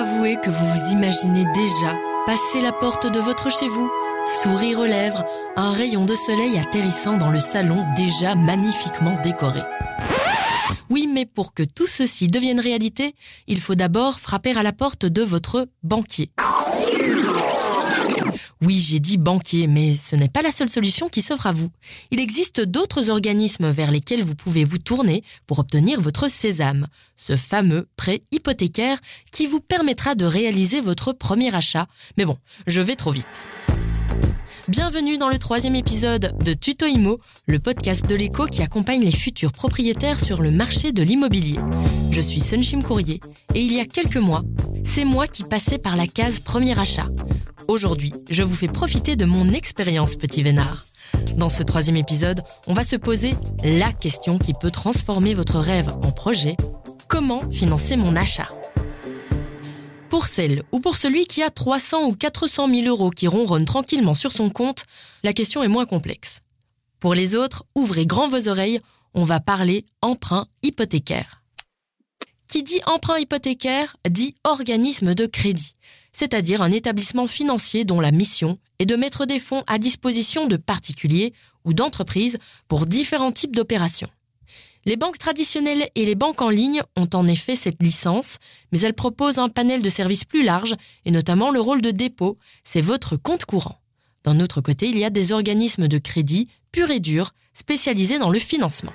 Avouez que vous vous imaginez déjà passer la porte de votre chez vous, sourire aux lèvres, un rayon de soleil atterrissant dans le salon déjà magnifiquement décoré. Oui, mais pour que tout ceci devienne réalité, il faut d'abord frapper à la porte de votre banquier. Oui, j'ai dit banquier, mais ce n'est pas la seule solution qui s'offre à vous. Il existe d'autres organismes vers lesquels vous pouvez vous tourner pour obtenir votre sésame, ce fameux prêt hypothécaire qui vous permettra de réaliser votre premier achat. Mais bon, je vais trop vite. Bienvenue dans le troisième épisode de Tuto Imo, le podcast de l'écho qui accompagne les futurs propriétaires sur le marché de l'immobilier. Je suis Sunshim Courrier et il y a quelques mois, c'est moi qui passais par la case premier achat. Aujourd'hui, je vous fais profiter de mon expérience, petit vénard. Dans ce troisième épisode, on va se poser la question qui peut transformer votre rêve en projet. Comment financer mon achat? Pour celle ou pour celui qui a 300 ou 400 000 euros qui ronronnent tranquillement sur son compte, la question est moins complexe. Pour les autres, ouvrez grand vos oreilles, on va parler emprunt hypothécaire. Qui dit emprunt hypothécaire dit organisme de crédit c'est-à-dire un établissement financier dont la mission est de mettre des fonds à disposition de particuliers ou d'entreprises pour différents types d'opérations. Les banques traditionnelles et les banques en ligne ont en effet cette licence, mais elles proposent un panel de services plus large, et notamment le rôle de dépôt, c'est votre compte courant. D'un autre côté, il y a des organismes de crédit purs et durs, spécialisés dans le financement.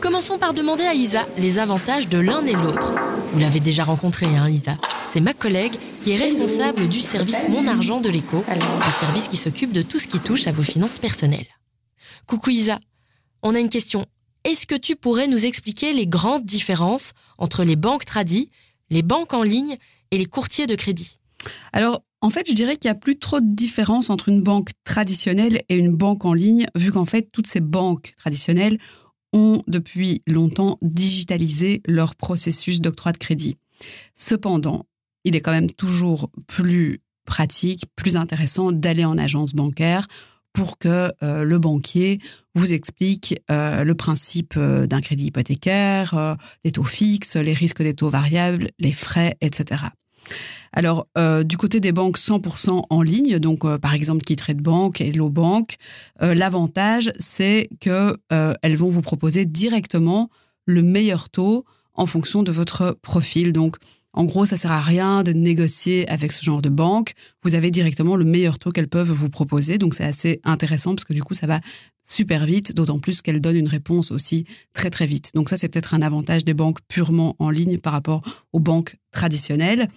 Commençons par demander à Isa les avantages de l'un et l'autre. Vous l'avez déjà rencontré, hein, Isa C'est ma collègue qui est responsable du service Mon Argent de l'écho, le service qui s'occupe de tout ce qui touche à vos finances personnelles. Coucou Isa, on a une question. Est-ce que tu pourrais nous expliquer les grandes différences entre les banques tradies, les banques en ligne et les courtiers de crédit? Alors, en fait, je dirais qu'il n'y a plus trop de différence entre une banque traditionnelle et une banque en ligne, vu qu'en fait, toutes ces banques traditionnelles ont depuis longtemps digitalisé leur processus d'octroi de crédit. Cependant, il est quand même toujours plus pratique, plus intéressant d'aller en agence bancaire pour que euh, le banquier vous explique euh, le principe euh, d'un crédit hypothécaire, les taux fixes, les risques des taux variables, les frais, etc. Alors, du côté des banques 100% en ligne, donc par exemple de Bank, Hello Bank, l'avantage, c'est qu'elles vont vous proposer directement le meilleur taux en fonction de votre profil. En gros, ça sert à rien de négocier avec ce genre de banque. Vous avez directement le meilleur taux qu'elles peuvent vous proposer. Donc, c'est assez intéressant parce que du coup, ça va super vite, d'autant plus qu'elles donnent une réponse aussi très, très vite. Donc, ça, c'est peut-être un avantage des banques purement en ligne par rapport aux banques traditionnelles.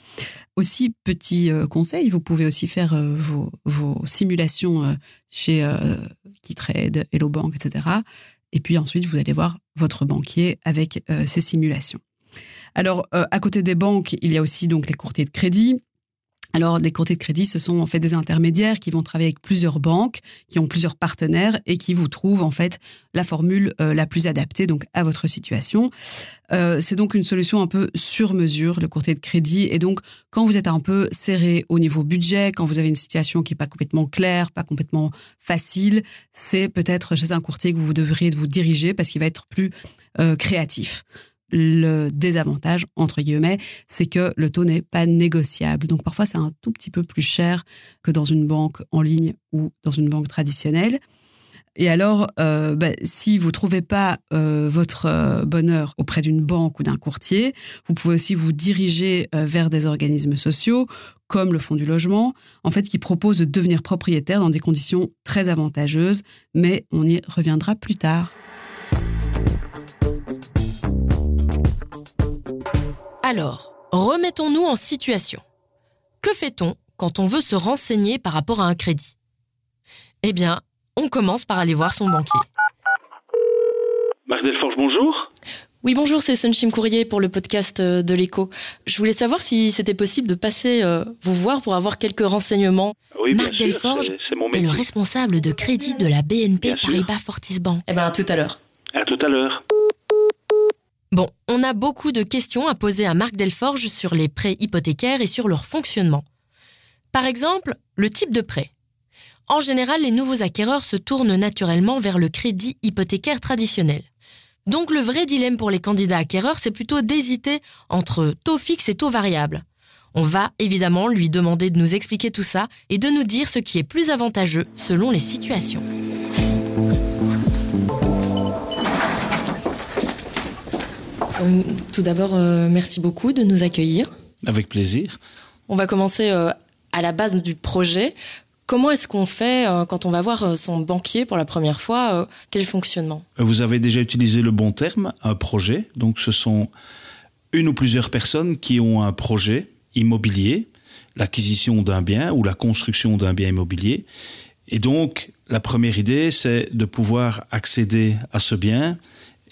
Aussi, petit euh, conseil, vous pouvez aussi faire euh, vos, simulations euh, chez KeyTrade, Hello Bank, etc. Et puis ensuite, vous allez voir votre banquier avec ces simulations. Alors, euh, à côté des banques, il y a aussi donc les courtiers de crédit. Alors, les courtiers de crédit, ce sont en fait des intermédiaires qui vont travailler avec plusieurs banques, qui ont plusieurs partenaires et qui vous trouvent en fait la formule euh, la plus adaptée donc à votre situation. Euh, c'est donc une solution un peu sur mesure, le courtier de crédit. Et donc, quand vous êtes un peu serré au niveau budget, quand vous avez une situation qui n'est pas complètement claire, pas complètement facile, c'est peut-être chez un courtier que vous devriez vous diriger parce qu'il va être plus créatif le désavantage, entre guillemets, c'est que le taux n'est pas négociable. Donc parfois, c'est un tout petit peu plus cher que dans une banque en ligne ou dans une banque traditionnelle. Et alors, euh, bah, si vous trouvez pas euh, votre euh, bonheur auprès d'une banque ou d'un courtier, vous pouvez aussi vous diriger vers des organismes sociaux comme le Fonds du logement, en fait, qui proposent de devenir propriétaire dans des conditions très avantageuses, mais on y reviendra plus tard. Alors, remettons-nous en situation. Que fait-on quand on veut se renseigner par rapport à un crédit? Eh bien, on commence par aller voir son banquier. Marc Delforge, bonjour. Oui, bonjour, c'est Sunshim Courrier pour le podcast euh, de l'écho. Je voulais savoir si c'était possible de passer euh, vous voir pour avoir quelques renseignements. Oui, Marc Delforge est, le responsable de crédit de la BNP Paribas Fortis Bank. Eh bien, à tout à l'heure. À tout à l'heure. Bon, on a beaucoup de questions à poser à Marc Delforge sur les prêts hypothécaires et sur leur fonctionnement. Par exemple, le type de prêt. En général, les nouveaux acquéreurs se tournent naturellement vers le crédit hypothécaire traditionnel. Donc le vrai dilemme pour les candidats acquéreurs, c'est plutôt d'hésiter entre taux fixe et taux variable. On va évidemment lui demander de nous expliquer tout ça et de nous dire ce qui est plus avantageux selon les situations. Tout d'abord, euh, merci beaucoup de nous accueillir. Avec plaisir. On va commencer euh, à la base du projet. Comment est-ce qu'on fait quand on va voir son banquier pour la première fois Quel fonctionnement? Vous avez déjà utilisé le bon terme, un projet. Donc ce sont une ou plusieurs personnes qui ont un projet immobilier, l'acquisition d'un bien ou la construction d'un bien immobilier. Et donc la première idée, c'est de pouvoir accéder à ce bien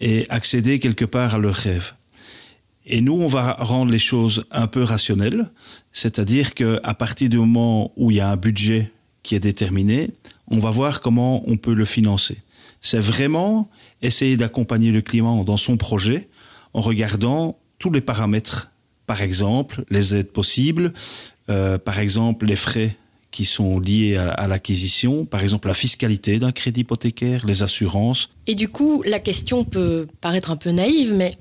et accéder quelque part à leur rêve. Et nous, on va rendre les choses un peu rationnelles, c'est-à-dire qu'à partir du moment où il y a un budget qui est déterminé, on va voir comment on peut le financer. C'est vraiment essayer d'accompagner le client dans son projet en regardant tous les paramètres, par exemple les aides possibles, euh, par exemple les frais qui sont liées à, l'acquisition, par exemple la fiscalité d'un crédit hypothécaire, les assurances. Et du coup, la question peut paraître un peu naïve, mais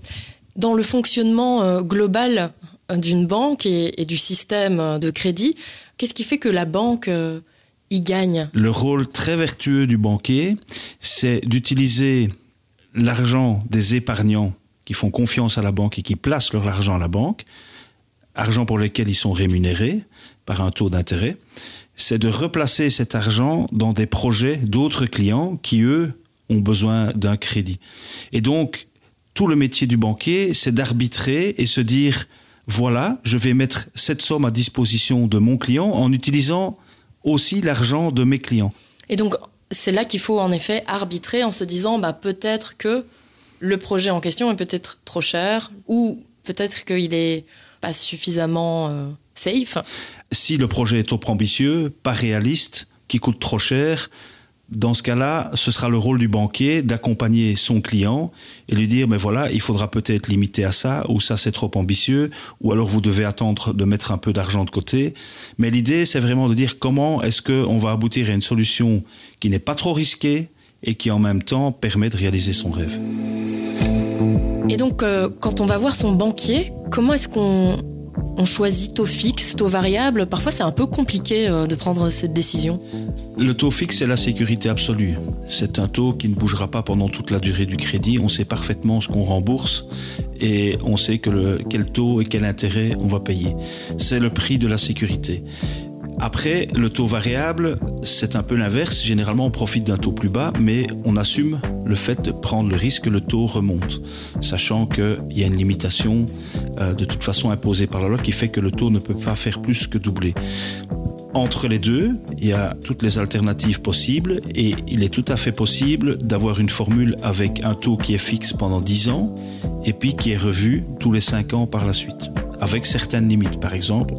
dans le fonctionnement euh, global euh, d'une banque et, du système euh, de crédit, qu'est-ce qui fait que la banque y gagne? Le rôle très vertueux du banquier, c'est d'utiliser l'argent des épargnants qui font confiance à la banque et qui placent leur argent à la banque, argent pour lequel ils sont rémunérés par un taux d'intérêt, c'est de replacer cet argent dans des projets d'autres clients qui, eux, ont besoin d'un crédit. Et donc, tout le métier du banquier, c'est d'arbitrer et se dire, voilà, je vais mettre cette somme à disposition de mon client en utilisant aussi l'argent de mes clients. Et donc, c'est là qu'il faut en effet arbitrer en se disant, bah, peut-être que le projet en question est peut-être trop cher ou peut-être qu'il est pas suffisamment euh, safe si le projet est trop ambitieux, pas réaliste, qui coûte trop cher, dans ce cas-là, ce sera le rôle du banquier d'accompagner son client et lui dire, mais voilà, il faudra peut-être limiter à ça, ou ça c'est trop ambitieux, ou alors vous devez attendre de mettre un peu d'argent de côté. Mais l'idée, c'est vraiment de dire comment est-ce qu'on va aboutir à une solution qui n'est pas trop risquée et qui en même temps permet de réaliser son rêve. Et donc, euh, quand on va voir son banquier, comment est-ce qu'on on choisit taux fixe, taux variable. Parfois, c'est un peu compliqué euh, de prendre cette décision. Le taux fixe, c'est la sécurité absolue. C'est un taux qui ne bougera pas pendant toute la durée du crédit. On sait parfaitement ce qu'on rembourse et on sait que quel taux et quel intérêt on va payer. C'est le prix de la sécurité. Après, le taux variable, c'est un peu l'inverse. Généralement, on profite d'un taux plus bas, mais on assume le fait de prendre le risque que le taux remonte, sachant qu'il y a une limitation euh, de toute façon imposée par la loi qui fait que le taux ne peut pas faire plus que doubler. Entre les deux, il y a toutes les alternatives possibles et il est tout à fait possible d'avoir une formule avec un taux qui est fixe pendant 10 ans et puis qui est revu tous les 5 ans par la suite, avec certaines limites. Par exemple,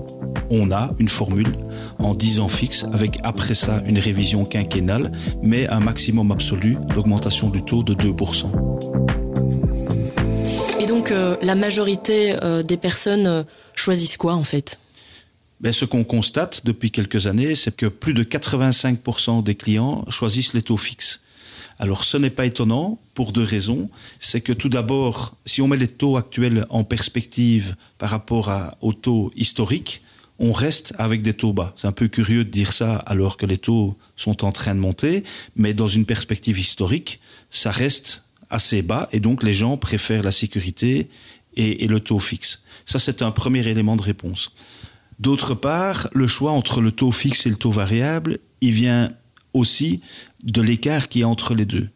on a une formule en 10 ans fixe, avec après ça une révision quinquennale, mais un maximum absolu d'augmentation du taux de 2%. Et donc euh, la majorité euh, des personnes euh, choisissent quoi en fait? Ben, ce qu'on constate depuis quelques années, c'est que plus de 85% des clients choisissent les taux fixes. Alors ce n'est pas étonnant pour deux raisons. C'est que tout d'abord, si on met les taux actuels en perspective par rapport à, aux taux historiques, on reste avec des taux bas. C'est un peu curieux de dire ça alors que les taux sont en train de monter, mais dans une perspective historique, ça reste assez bas et donc les gens préfèrent la sécurité et, le taux fixe. Ça, c'est un premier élément de réponse. D'autre part, le choix entre le taux fixe et le taux variable, il vient aussi de l'écart qui est entre les deux.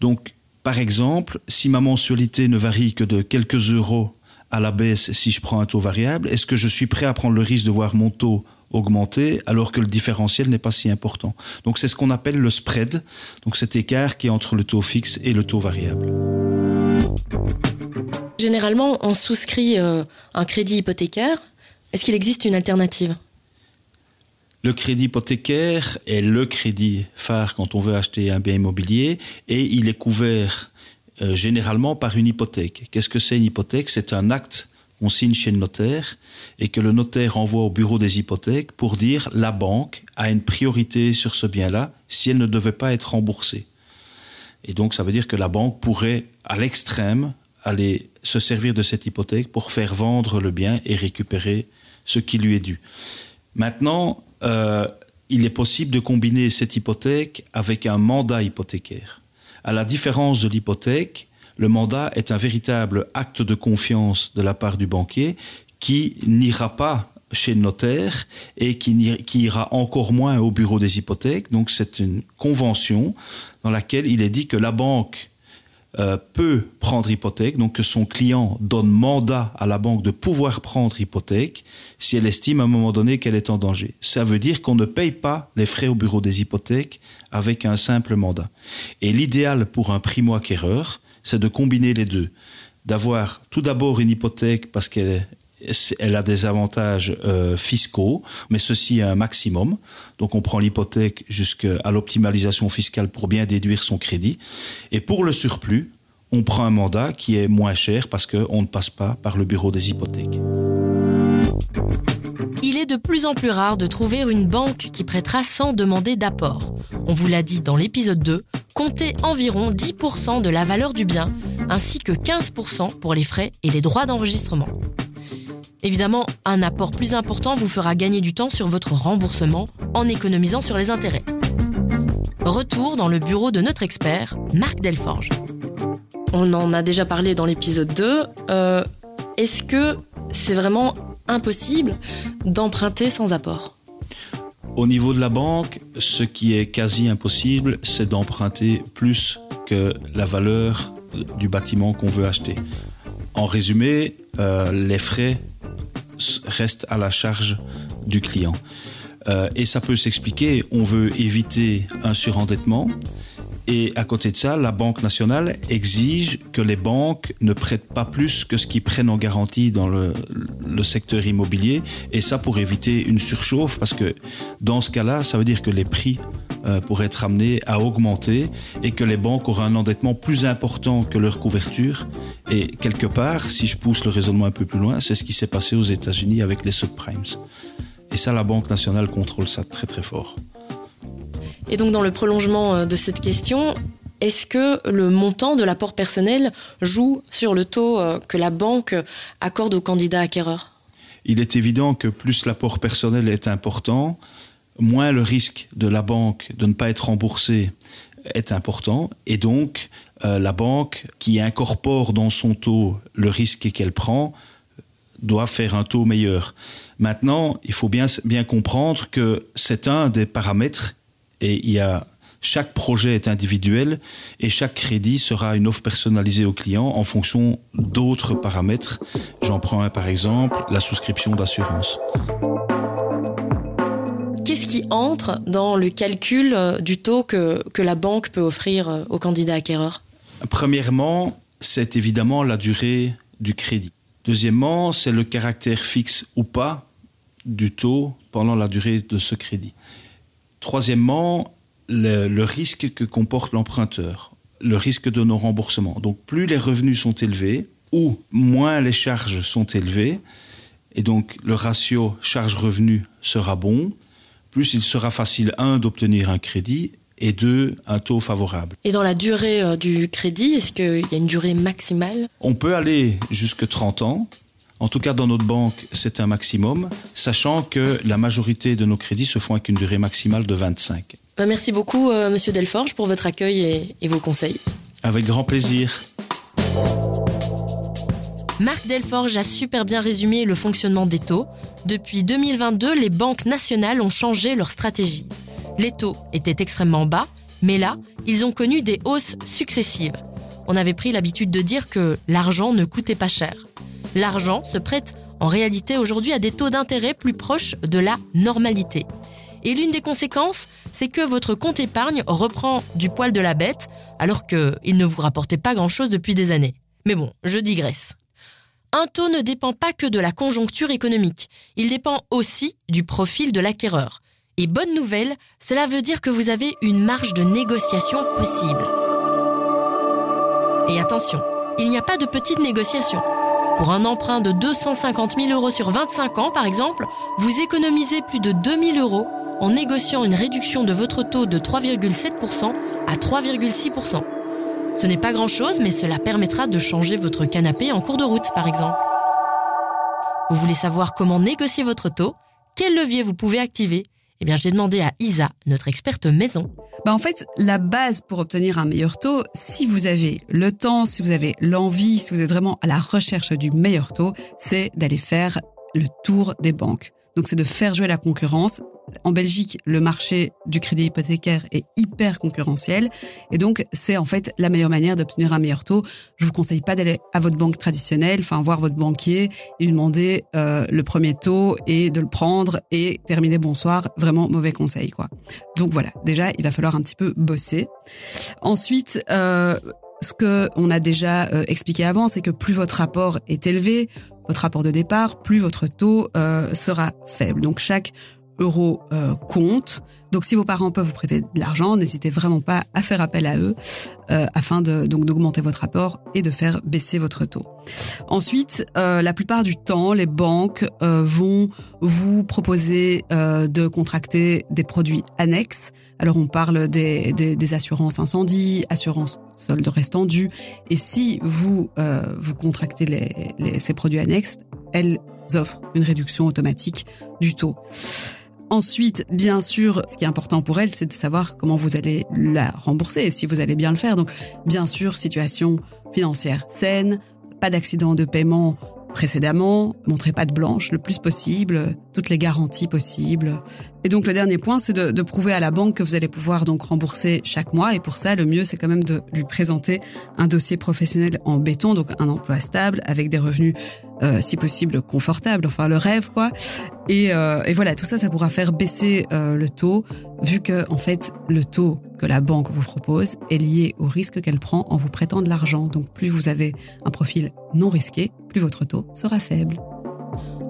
Donc, par exemple, si ma mensualité ne varie que de quelques euros à la baisse si je prends un taux variable Est-ce que je suis prêt à prendre le risque de voir mon taux augmenter alors que le différentiel n'est pas si important? Donc c'est ce qu'on appelle le spread, donc cet écart qui est entre le taux fixe et le taux variable. Généralement, on souscrit euh, un crédit hypothécaire. Est-ce qu'il existe une alternative? Le crédit hypothécaire est le crédit phare quand on veut acheter un bien immobilier et il est couvert euh, généralement par une hypothèque. Qu'est-ce que c'est une hypothèque? C'est un acte qu'on signe chez le notaire et que le notaire envoie au bureau des hypothèques pour dire la banque a une priorité sur ce bien-là si elle ne devait pas être remboursée. Et donc, ça veut dire que la banque pourrait, à l'extrême, aller se servir de cette hypothèque pour faire vendre le bien et récupérer ce qui lui est dû. Maintenant, euh, il est possible de combiner cette hypothèque avec un mandat hypothécaire. À la différence de l'hypothèque, le mandat est un véritable acte de confiance de la part du banquier qui n'ira pas chez le notaire et qui, ira encore moins au bureau des hypothèques. Donc c'est une convention dans laquelle il est dit que la banque euh, peut prendre hypothèque, donc que son client donne mandat à la banque de pouvoir prendre hypothèque si elle estime à un moment donné qu'elle est en danger. Ça veut dire qu'on ne paye pas les frais au bureau des hypothèques avec un simple mandat. Et l'idéal pour un primo-acquéreur, c'est de combiner les deux. D'avoir tout d'abord une hypothèque parce qu'elle elle a des avantages euh, fiscaux, mais ceci à un maximum. Donc on prend l'hypothèque jusqu'à l'optimalisation fiscale pour bien déduire son crédit. Et pour le surplus, on prend un mandat qui est moins cher parce qu'on ne passe pas par le bureau des hypothèques. Il est de plus en plus rare de trouver une banque qui prêtera sans demander d'apport. On vous l'a dit dans l'épisode 2, comptez environ 10% de la valeur du bien, ainsi que 15% pour les frais et les droits d'enregistrement. Évidemment, un apport plus important vous fera gagner du temps sur votre remboursement en économisant sur les intérêts. Retour dans le bureau de notre expert, Marc Delforge. On en a déjà parlé dans l'épisode 2. Euh, est-ce que c'est vraiment impossible d'emprunter sans apport? Au niveau de la banque, ce qui est quasi impossible, c'est d'emprunter plus que la valeur du bâtiment qu'on veut acheter. En résumé, euh, les frais reste à la charge du client. Euh, et ça peut s'expliquer, on veut éviter un surendettement. Et à côté de ça, la Banque nationale exige que les banques ne prêtent pas plus que ce qu'ils prennent en garantie dans le, secteur immobilier. Et ça pour éviter une surchauffe, parce que dans ce cas-là, ça veut dire que les prix euh, pour être amenés à augmenter et que les banques auront un endettement plus important que leur couverture. Et quelque part, si je pousse le raisonnement un peu plus loin, c'est ce qui s'est passé aux États-Unis avec les subprimes. Et ça, la Banque nationale contrôle ça très très fort. Et donc, dans le prolongement euh, de cette question, est-ce que le montant de l'apport personnel joue sur le taux euh, que la banque accorde aux candidats acquéreurs? Il est évident que plus l'apport personnel est important, moins le risque de la banque de ne pas être remboursé est important. Et donc, euh, la banque qui incorpore dans son taux le risque qu'elle prend doit faire un taux meilleur. Maintenant, il faut bien, bien comprendre que c'est un des paramètres et il y a chaque projet est individuel et chaque crédit sera une offre personnalisée au client en fonction d'autres paramètres. J'en prends un par exemple, la souscription d'assurance qu'est-ce qui entre dans le calcul euh, du taux que, que la banque peut offrir euh, aux candidats acquéreurs Premièrement, c'est évidemment la durée du crédit. Deuxièmement, c'est le caractère fixe ou pas du taux pendant la durée de ce crédit. Troisièmement, le, risque que comporte l'emprunteur, le risque de non-remboursement. Donc plus les revenus sont élevés ou moins les charges sont élevées, et donc le ratio charge-revenu sera bon, plus il sera facile, un, d'obtenir un crédit et deux, un taux favorable. Et dans la durée euh, du crédit, est-ce qu'il y a une durée maximale? On peut aller jusque 30 ans. En tout cas, dans notre banque, c'est un maximum, sachant que la majorité de nos crédits se font avec une durée maximale de 25. Ben, merci beaucoup, euh, Monsieur Delforge, pour votre accueil et, et vos conseils. Avec grand plaisir. Marc Delforge a super bien résumé le fonctionnement des taux. Depuis 2022, les banques nationales ont changé leur stratégie. Les taux étaient extrêmement bas, mais là, ils ont connu des hausses successives. On avait pris l'habitude de dire que l'argent ne coûtait pas cher. L'argent se prête en réalité aujourd'hui à des taux d'intérêt plus proches de la normalité. Et l'une des conséquences, c'est que votre compte épargne reprend du poil de la bête, alors qu'il ne vous rapportait pas grand-chose depuis des années. Mais bon, je digresse. Un taux ne dépend pas que de la conjoncture économique, il dépend aussi du profil de l'acquéreur. Et bonne nouvelle, cela veut dire que vous avez une marge de négociation possible. Et attention, il n'y a pas de petite négociation. Pour un emprunt de 250 000 euros sur 25 ans, par exemple, vous économisez plus de 2 000 euros en négociant une réduction de votre taux de 3,7% à 3,6%. Ce n'est pas grand-chose, mais cela permettra de changer votre canapé en cours de route, par exemple. Vous voulez savoir comment négocier votre taux? Quel levier vous pouvez activer? Eh bien, j'ai demandé à Isa, notre experte maison. Bah en fait, la base pour obtenir un meilleur taux, si vous avez le temps, si vous avez l'envie, si vous êtes vraiment à la recherche du meilleur taux, c'est d'aller faire le tour des banques. Donc c'est de faire jouer la concurrence. En Belgique, le marché du crédit hypothécaire est hyper concurrentiel et donc c'est en fait la meilleure manière d'obtenir un meilleur taux. Je vous conseille pas d'aller à votre banque traditionnelle, enfin voir votre banquier lui demander euh, le premier taux et de le prendre et terminer bonsoir. Vraiment mauvais conseil quoi. Donc voilà, déjà il va falloir un petit peu bosser. Ensuite, euh, ce que on a déjà euh, expliqué avant, c'est que plus votre rapport est élevé, votre rapport de départ, plus votre taux euh, sera faible. Donc chaque euro euh, compte. Donc si vos parents peuvent vous prêter de l'argent, n'hésitez vraiment pas à faire appel à eux euh, afin de donc d'augmenter votre rapport et de faire baisser votre taux. Ensuite, euh, la plupart du temps, les banques euh, vont vous proposer euh, de contracter des produits annexes. Alors on parle des, des, des assurances incendie, assurances solde restant dû. Et si vous euh, vous contractez ces produits annexes, elles offrent une réduction automatique du taux. Ensuite, bien sûr, ce qui est important pour elle, c'est de savoir comment vous allez la rembourser et si vous allez bien le faire. Donc, bien sûr, situation financière saine, pas d'accident de paiement précédemment, montrez pas de blanche le plus possible, toutes les garanties possibles. Et donc le dernier point, c'est de, de, prouver à la banque que vous allez pouvoir donc rembourser chaque mois. Et pour ça, le mieux, c'est quand même de lui présenter un dossier professionnel en béton, donc un emploi stable avec des revenus euh, si possible confortables, enfin le rêve quoi. Et, euh, et voilà, tout ça, ça pourra faire baisser euh, le taux, vu que en fait le taux que la banque vous propose est lié au risque qu'elle prend en vous prêtant de l'argent. Donc plus vous avez un profil non risqué, plus votre taux sera faible.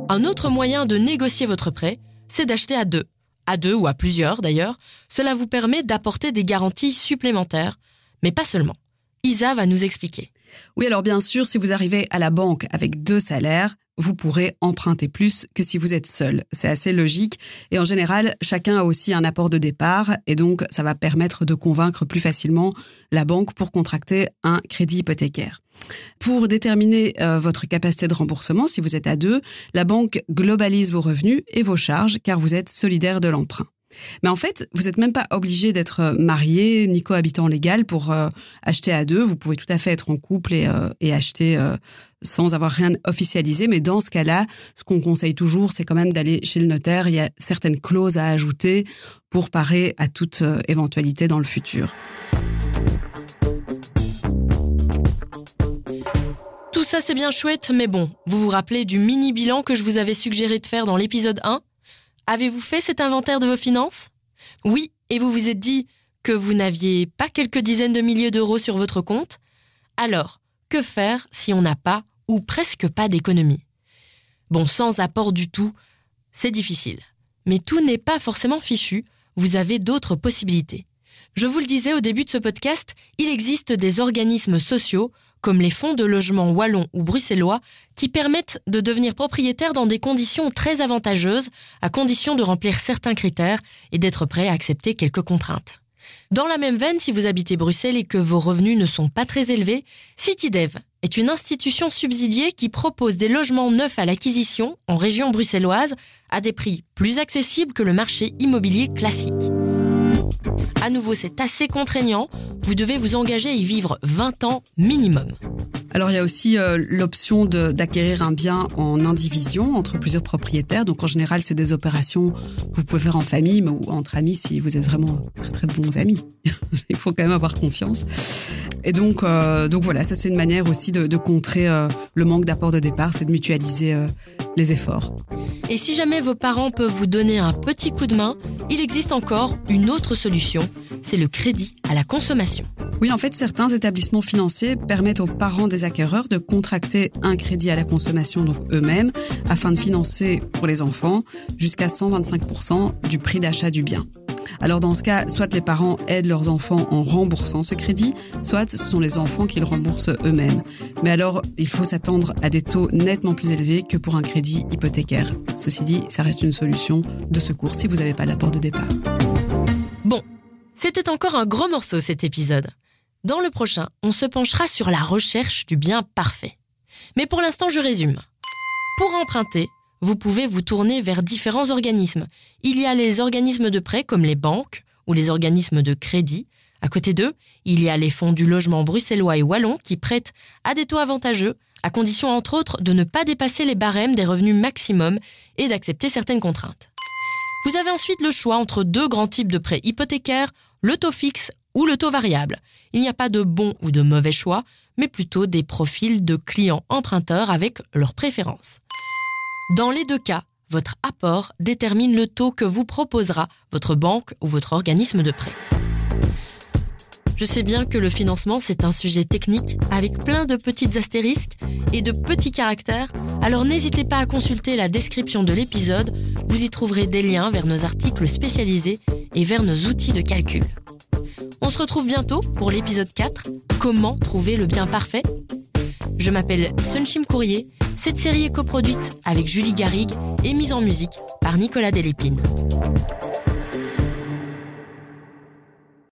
Un autre moyen de négocier votre prêt, c'est d'acheter à deux. À deux ou à plusieurs d'ailleurs. Cela vous permet d'apporter des garanties supplémentaires, mais pas seulement. Isa va nous expliquer. Oui, alors bien sûr, si vous arrivez à la banque avec deux salaires, vous pourrez emprunter plus que si vous êtes seul. C'est assez logique. Et en général, chacun a aussi un apport de départ et donc ça va permettre de convaincre plus facilement la banque pour contracter un crédit hypothécaire. Pour déterminer euh, votre capacité de remboursement, si vous êtes à deux, la banque globalise vos revenus et vos charges car vous êtes solidaire de l'emprunt. Mais en fait, vous n'êtes même pas obligé d'être marié ni cohabitant légal pour euh, acheter à deux. Vous pouvez tout à fait être en couple et, euh, et acheter euh, sans avoir rien officialisé. Mais dans ce cas-là, ce qu'on conseille toujours, c'est quand même d'aller chez le notaire. Il y a certaines clauses à ajouter pour parer à toute euh, éventualité dans le futur. Ça, c'est bien chouette, mais bon, vous vous rappelez du mini bilan que je vous avais suggéré de faire dans l'épisode 1 Avez-vous fait cet inventaire de vos finances? Oui, et vous vous êtes dit que vous n'aviez pas quelques dizaines de milliers d'euros sur votre compte? Alors, que faire si on n'a pas ou presque pas d'économie? Bon, sans apport du tout, c'est difficile. Mais tout n'est pas forcément fichu, vous avez d'autres possibilités. Je vous le disais au début de ce podcast, il existe des organismes sociaux comme les fonds de logement wallons ou bruxellois, qui permettent de devenir propriétaire dans des conditions très avantageuses, à condition de remplir certains critères et d'être prêt à accepter quelques contraintes. Dans la même veine, si vous habitez Bruxelles et que vos revenus ne sont pas très élevés, CityDev est une institution subsidiée qui propose des logements neufs à l'acquisition en région bruxelloise à des prix plus accessibles que le marché immobilier classique. À nouveau, c'est assez contraignant. Vous devez vous engager à y vivre 20 ans minimum. Alors il y a aussi euh, l'option d'acquérir un bien en indivision entre plusieurs propriétaires. Donc en général, c'est des opérations que vous pouvez faire en famille mais ou entre amis si vous êtes vraiment très très bons amis. Il faut quand même avoir confiance. Et donc euh, donc voilà, ça c'est une manière aussi de, de contrer euh, le manque d'apport de départ, c'est de mutualiser euh, les efforts. Et si jamais vos parents peuvent vous donner un petit coup de main, il existe encore une autre solution, c'est le crédit à la consommation. Oui, en fait, certains établissements financiers permettent aux parents des acquéreurs de contracter un crédit à la consommation, donc eux-mêmes, afin de financer pour les enfants jusqu'à 125% du prix d'achat du bien. Alors dans ce cas, soit les parents aident leurs enfants en remboursant ce crédit, soit ce sont les enfants qui le remboursent eux-mêmes. Mais alors, il faut s'attendre à des taux nettement plus élevés que pour un crédit hypothécaire. Ceci dit, ça reste une solution de secours si vous n'avez pas d'apport de départ. Bon, c'était encore un gros morceau cet épisode. Dans le prochain, on se penchera sur la recherche du bien parfait. Mais pour l'instant, je résume. Pour emprunter, vous pouvez vous tourner vers différents organismes. Il y a les organismes de prêt comme les banques ou les organismes de crédit. À côté d'eux, il y a les fonds du logement bruxellois et wallon qui prêtent à des taux avantageux, à condition entre autres de ne pas dépasser les barèmes des revenus maximum et d'accepter certaines contraintes. Vous avez ensuite le choix entre deux grands types de prêts hypothécaires, le taux fixe ou le taux variable. Il n'y a pas de bon ou de mauvais choix, mais plutôt des profils de clients emprunteurs avec leurs préférences. Dans les deux cas, votre apport détermine le taux que vous proposera votre banque ou votre organisme de prêt. Je sais bien que le financement, c'est un sujet technique avec plein de petites astérisques et de petits caractères, alors n'hésitez pas à consulter la description de l'épisode, vous y trouverez des liens vers nos articles spécialisés et vers nos outils de calcul. On se retrouve bientôt pour l'épisode 4, Comment trouver le bien parfait? Je m'appelle Sunshim Courrier, cette série est coproduite avec Julie Garrigue et mise en musique par Nicolas Delépine.